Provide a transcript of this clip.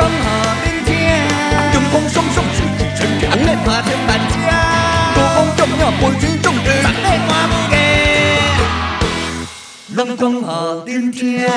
风河冰天，阳光双双举起成片，俺们跨天搬家，国风重要，国军重视，咱们跨不给，龙宫河冰天。